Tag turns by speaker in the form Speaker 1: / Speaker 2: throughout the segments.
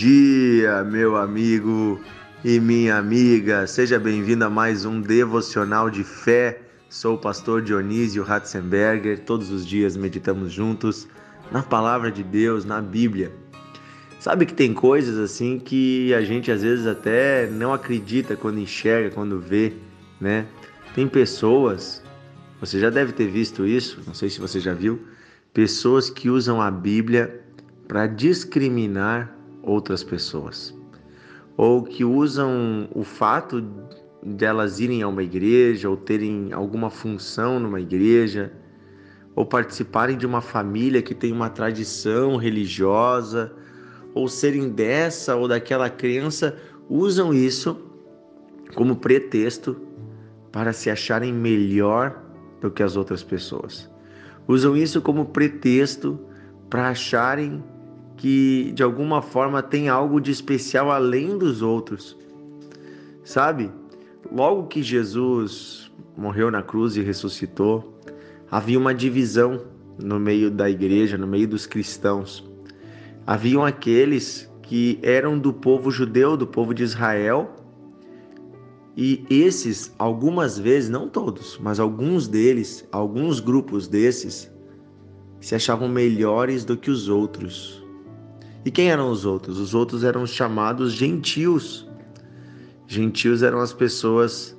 Speaker 1: dia, meu amigo e minha amiga. Seja bem-vindo a mais um devocional de fé. Sou o pastor Dionísio Ratzenberger. Todos os dias meditamos juntos na palavra de Deus, na Bíblia. Sabe que tem coisas assim que a gente às vezes até não acredita quando enxerga, quando vê, né? Tem pessoas, você já deve ter visto isso, não sei se você já viu, pessoas que usam a Bíblia para discriminar outras pessoas, ou que usam o fato delas irem a uma igreja ou terem alguma função numa igreja, ou participarem de uma família que tem uma tradição religiosa, ou serem dessa ou daquela crença, usam isso como pretexto para se acharem melhor do que as outras pessoas. Usam isso como pretexto para acharem que de alguma forma tem algo de especial além dos outros. Sabe? Logo que Jesus morreu na cruz e ressuscitou, havia uma divisão no meio da igreja, no meio dos cristãos. Haviam aqueles que eram do povo judeu, do povo de Israel, e esses, algumas vezes, não todos, mas alguns deles, alguns grupos desses, se achavam melhores do que os outros. E quem eram os outros? Os outros eram os chamados gentios. Gentios eram as pessoas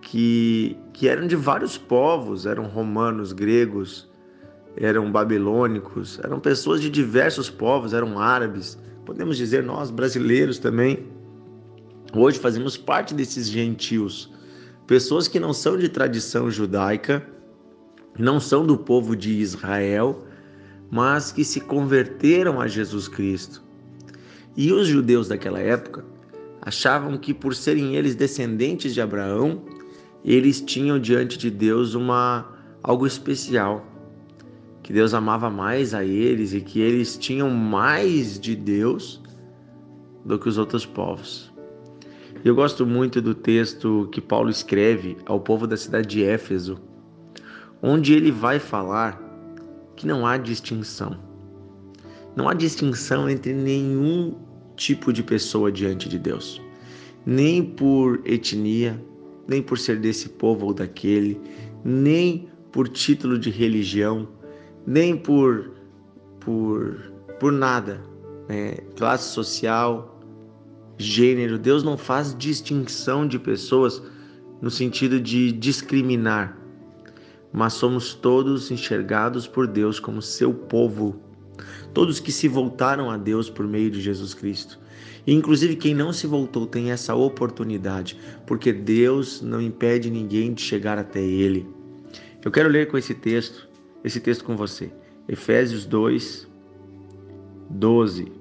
Speaker 1: que, que eram de vários povos, eram romanos, gregos, eram babilônicos, eram pessoas de diversos povos, eram árabes, podemos dizer nós brasileiros também. Hoje fazemos parte desses gentios, pessoas que não são de tradição judaica, não são do povo de Israel, mas que se converteram a Jesus Cristo. E os judeus daquela época achavam que por serem eles descendentes de Abraão, eles tinham diante de Deus uma algo especial, que Deus amava mais a eles e que eles tinham mais de Deus do que os outros povos. Eu gosto muito do texto que Paulo escreve ao povo da cidade de Éfeso, onde ele vai falar que não há distinção. Não há distinção entre nenhum tipo de pessoa diante de Deus, nem por etnia, nem por ser desse povo ou daquele, nem por título de religião, nem por por por nada, né? classe social, gênero. Deus não faz distinção de pessoas no sentido de discriminar mas somos todos enxergados por Deus como seu povo. Todos que se voltaram a Deus por meio de Jesus Cristo. E inclusive quem não se voltou tem essa oportunidade, porque Deus não impede ninguém de chegar até Ele. Eu quero ler com esse texto, esse texto com você. Efésios 2, 12.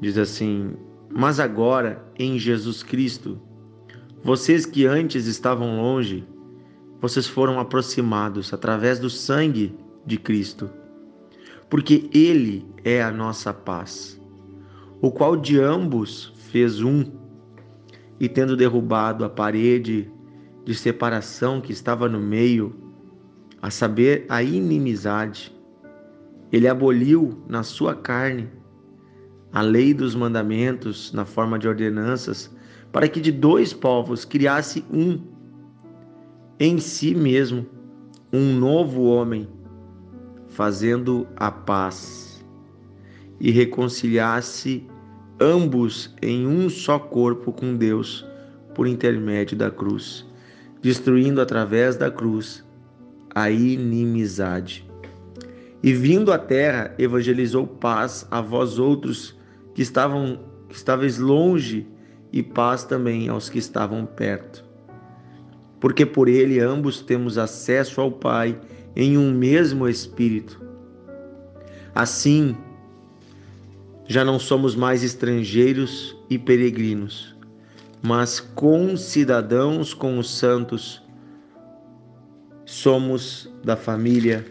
Speaker 1: Diz assim: Mas agora, em Jesus Cristo, vocês que antes estavam longe, vocês foram aproximados através do sangue de Cristo, porque Ele é a nossa paz, o qual de ambos fez um, e tendo derrubado a parede de separação que estava no meio, a saber, a inimizade, ele aboliu na sua carne a lei dos mandamentos na forma de ordenanças, para que de dois povos criasse um em si mesmo um novo homem, fazendo a paz e reconciliasse ambos em um só corpo com Deus por intermédio da cruz, destruindo através da cruz a inimizade. E vindo à terra, evangelizou paz a vós outros que estavam que estáveis longe e paz também aos que estavam perto porque por ele ambos temos acesso ao Pai em um mesmo Espírito. Assim, já não somos mais estrangeiros e peregrinos, mas concidadãos com os santos, somos da família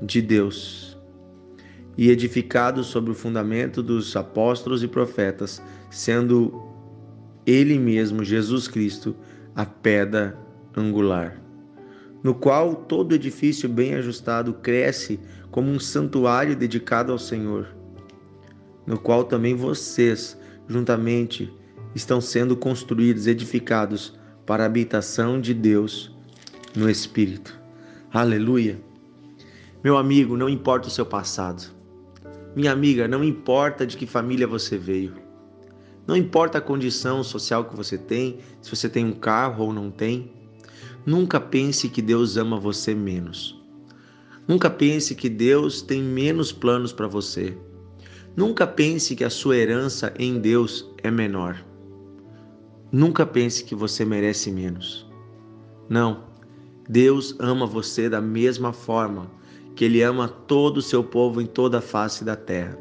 Speaker 1: de Deus e edificados sobre o fundamento dos apóstolos e profetas, sendo Ele mesmo, Jesus Cristo, a pedra angular, no qual todo edifício bem ajustado cresce como um santuário dedicado ao Senhor. no qual também vocês, juntamente, estão sendo construídos, edificados para a habitação de Deus no Espírito. Aleluia! Meu amigo, não importa o seu passado. Minha amiga, não importa de que família você veio. Não importa a condição social que você tem, se você tem um carro ou não tem. Nunca pense que Deus ama você menos. Nunca pense que Deus tem menos planos para você. Nunca pense que a sua herança em Deus é menor. Nunca pense que você merece menos. Não. Deus ama você da mesma forma que Ele ama todo o seu povo em toda a face da terra.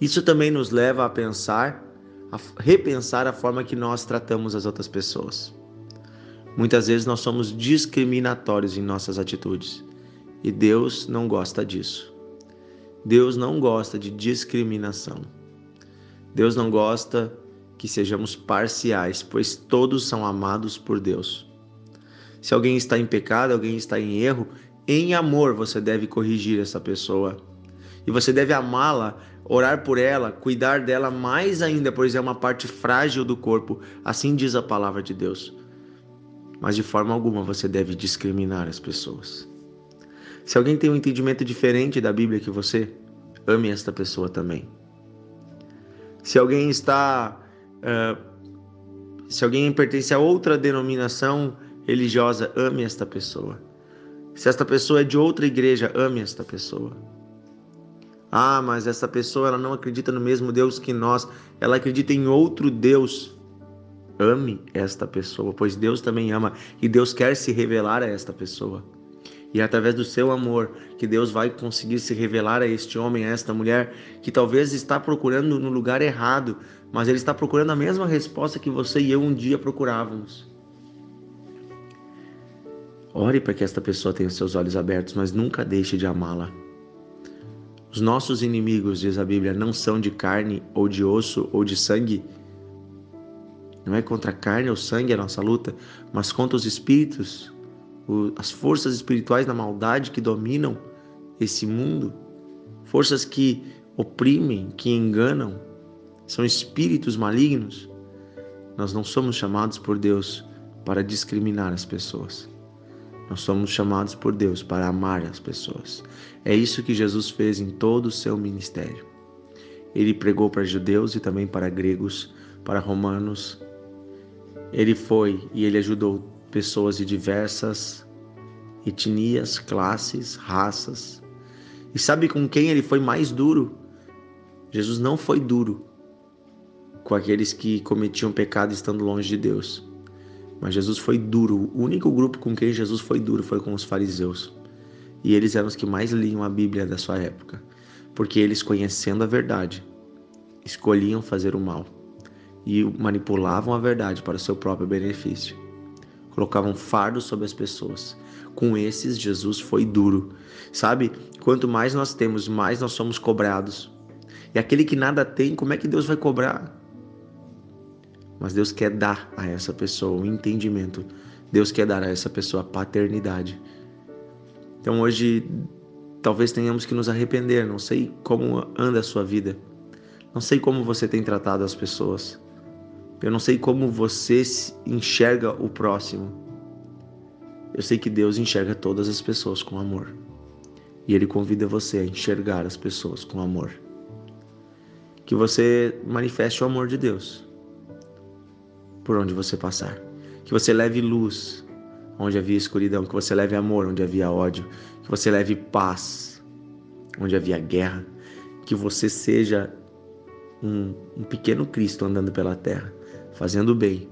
Speaker 1: Isso também nos leva a pensar, a repensar a forma que nós tratamos as outras pessoas. Muitas vezes nós somos discriminatórios em nossas atitudes e Deus não gosta disso. Deus não gosta de discriminação. Deus não gosta que sejamos parciais, pois todos são amados por Deus. Se alguém está em pecado, alguém está em erro, em amor você deve corrigir essa pessoa. E você deve amá-la, orar por ela, cuidar dela mais ainda, pois é uma parte frágil do corpo, assim diz a palavra de Deus. Mas de forma alguma você deve discriminar as pessoas. Se alguém tem um entendimento diferente da Bíblia que você, ame esta pessoa também. Se alguém está Uh, se alguém pertence a outra denominação religiosa, ame esta pessoa. Se esta pessoa é de outra igreja, ame esta pessoa. Ah, mas essa pessoa ela não acredita no mesmo Deus que nós, ela acredita em outro Deus. Ame esta pessoa, pois Deus também ama e Deus quer se revelar a esta pessoa. E é através do seu amor que Deus vai conseguir se revelar a este homem, a esta mulher que talvez está procurando no lugar errado, mas ele está procurando a mesma resposta que você e eu um dia procurávamos. Ore para que esta pessoa tenha seus olhos abertos, mas nunca deixe de amá-la. Os nossos inimigos, diz a Bíblia, não são de carne ou de osso ou de sangue. Não é contra a carne ou sangue a nossa luta, mas contra os espíritos, as forças espirituais da maldade que dominam esse mundo, forças que oprimem, que enganam, são espíritos malignos. Nós não somos chamados por Deus para discriminar as pessoas. Nós somos chamados por Deus para amar as pessoas. É isso que Jesus fez em todo o seu ministério. Ele pregou para judeus e também para gregos, para romanos. Ele foi e ele ajudou pessoas de diversas etnias, classes, raças. E sabe com quem ele foi mais duro? Jesus não foi duro com aqueles que cometiam pecado estando longe de Deus. Mas Jesus foi duro. O único grupo com quem Jesus foi duro foi com os fariseus. E eles eram os que mais liam a Bíblia da sua época, porque eles, conhecendo a verdade, escolhiam fazer o mal e manipulavam a verdade para o seu próprio benefício colocavam fardos sobre as pessoas. Com esses, Jesus foi duro. Sabe? Quanto mais nós temos, mais nós somos cobrados. E aquele que nada tem, como é que Deus vai cobrar? Mas Deus quer dar a essa pessoa o um entendimento. Deus quer dar a essa pessoa a paternidade. Então hoje, talvez tenhamos que nos arrepender. Não sei como anda a sua vida. Não sei como você tem tratado as pessoas. Eu não sei como você enxerga o próximo. Eu sei que Deus enxerga todas as pessoas com amor. E Ele convida você a enxergar as pessoas com amor. Que você manifeste o amor de Deus por onde você passar. Que você leve luz onde havia escuridão. Que você leve amor onde havia ódio. Que você leve paz onde havia guerra. Que você seja um, um pequeno Cristo andando pela terra fazendo o bem,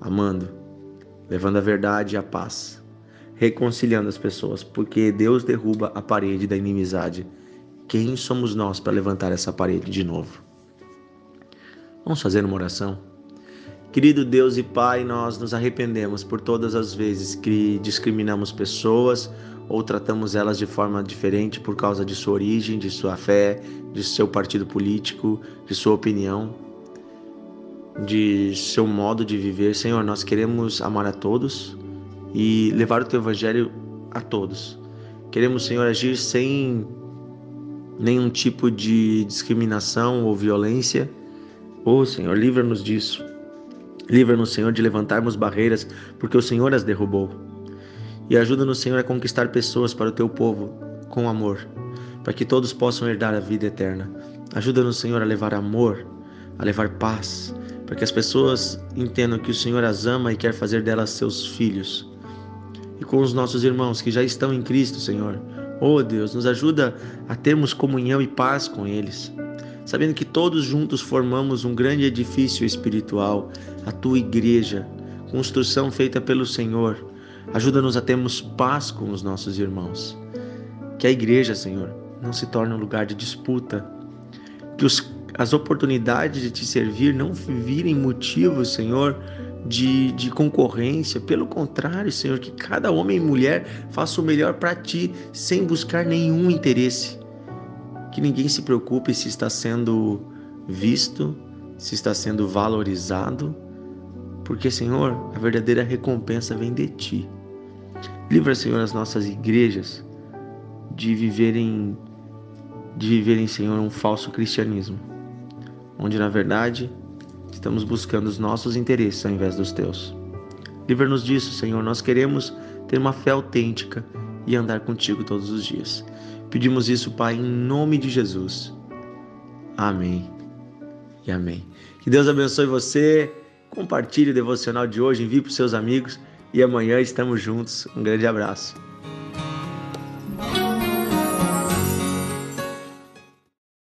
Speaker 1: amando, levando a verdade e a paz, reconciliando as pessoas, porque Deus derruba a parede da inimizade. Quem somos nós para levantar essa parede de novo? Vamos fazer uma oração? Querido Deus e Pai, nós nos arrependemos por todas as vezes que discriminamos pessoas ou tratamos elas de forma diferente por causa de sua origem, de sua fé, de seu partido político, de sua opinião de seu modo de viver. Senhor, nós queremos amar a todos e levar o teu evangelho a todos. Queremos, Senhor, agir sem nenhum tipo de discriminação ou violência. Oh, Senhor, livra-nos disso. Livra-nos, Senhor, de levantarmos barreiras, porque o Senhor as derrubou. E ajuda-nos, Senhor, a conquistar pessoas para o teu povo com amor, para que todos possam herdar a vida eterna. Ajuda-nos, Senhor, a levar amor, a levar paz, para que as pessoas entendam que o Senhor as ama e quer fazer delas seus filhos. E com os nossos irmãos que já estão em Cristo, Senhor, oh Deus, nos ajuda a termos comunhão e paz com eles, sabendo que todos juntos formamos um grande edifício espiritual, a tua igreja, construção feita pelo Senhor. Ajuda-nos a termos paz com os nossos irmãos. Que a igreja, Senhor, não se torne um lugar de disputa, que os, as oportunidades de te servir não virem motivos, Senhor, de, de concorrência. Pelo contrário, Senhor, que cada homem e mulher faça o melhor para ti, sem buscar nenhum interesse. Que ninguém se preocupe se está sendo visto, se está sendo valorizado, porque, Senhor, a verdadeira recompensa vem de ti. Livra, Senhor, as nossas igrejas de viverem de viverem, Senhor, um falso cristianismo, onde na verdade estamos buscando os nossos interesses ao invés dos teus. Livra-nos disso, Senhor. Nós queremos ter uma fé autêntica e andar contigo todos os dias. Pedimos isso, Pai, em nome de Jesus. Amém e amém. Que Deus abençoe você. Compartilhe o devocional de hoje, envie para os seus amigos e amanhã estamos juntos. Um grande abraço.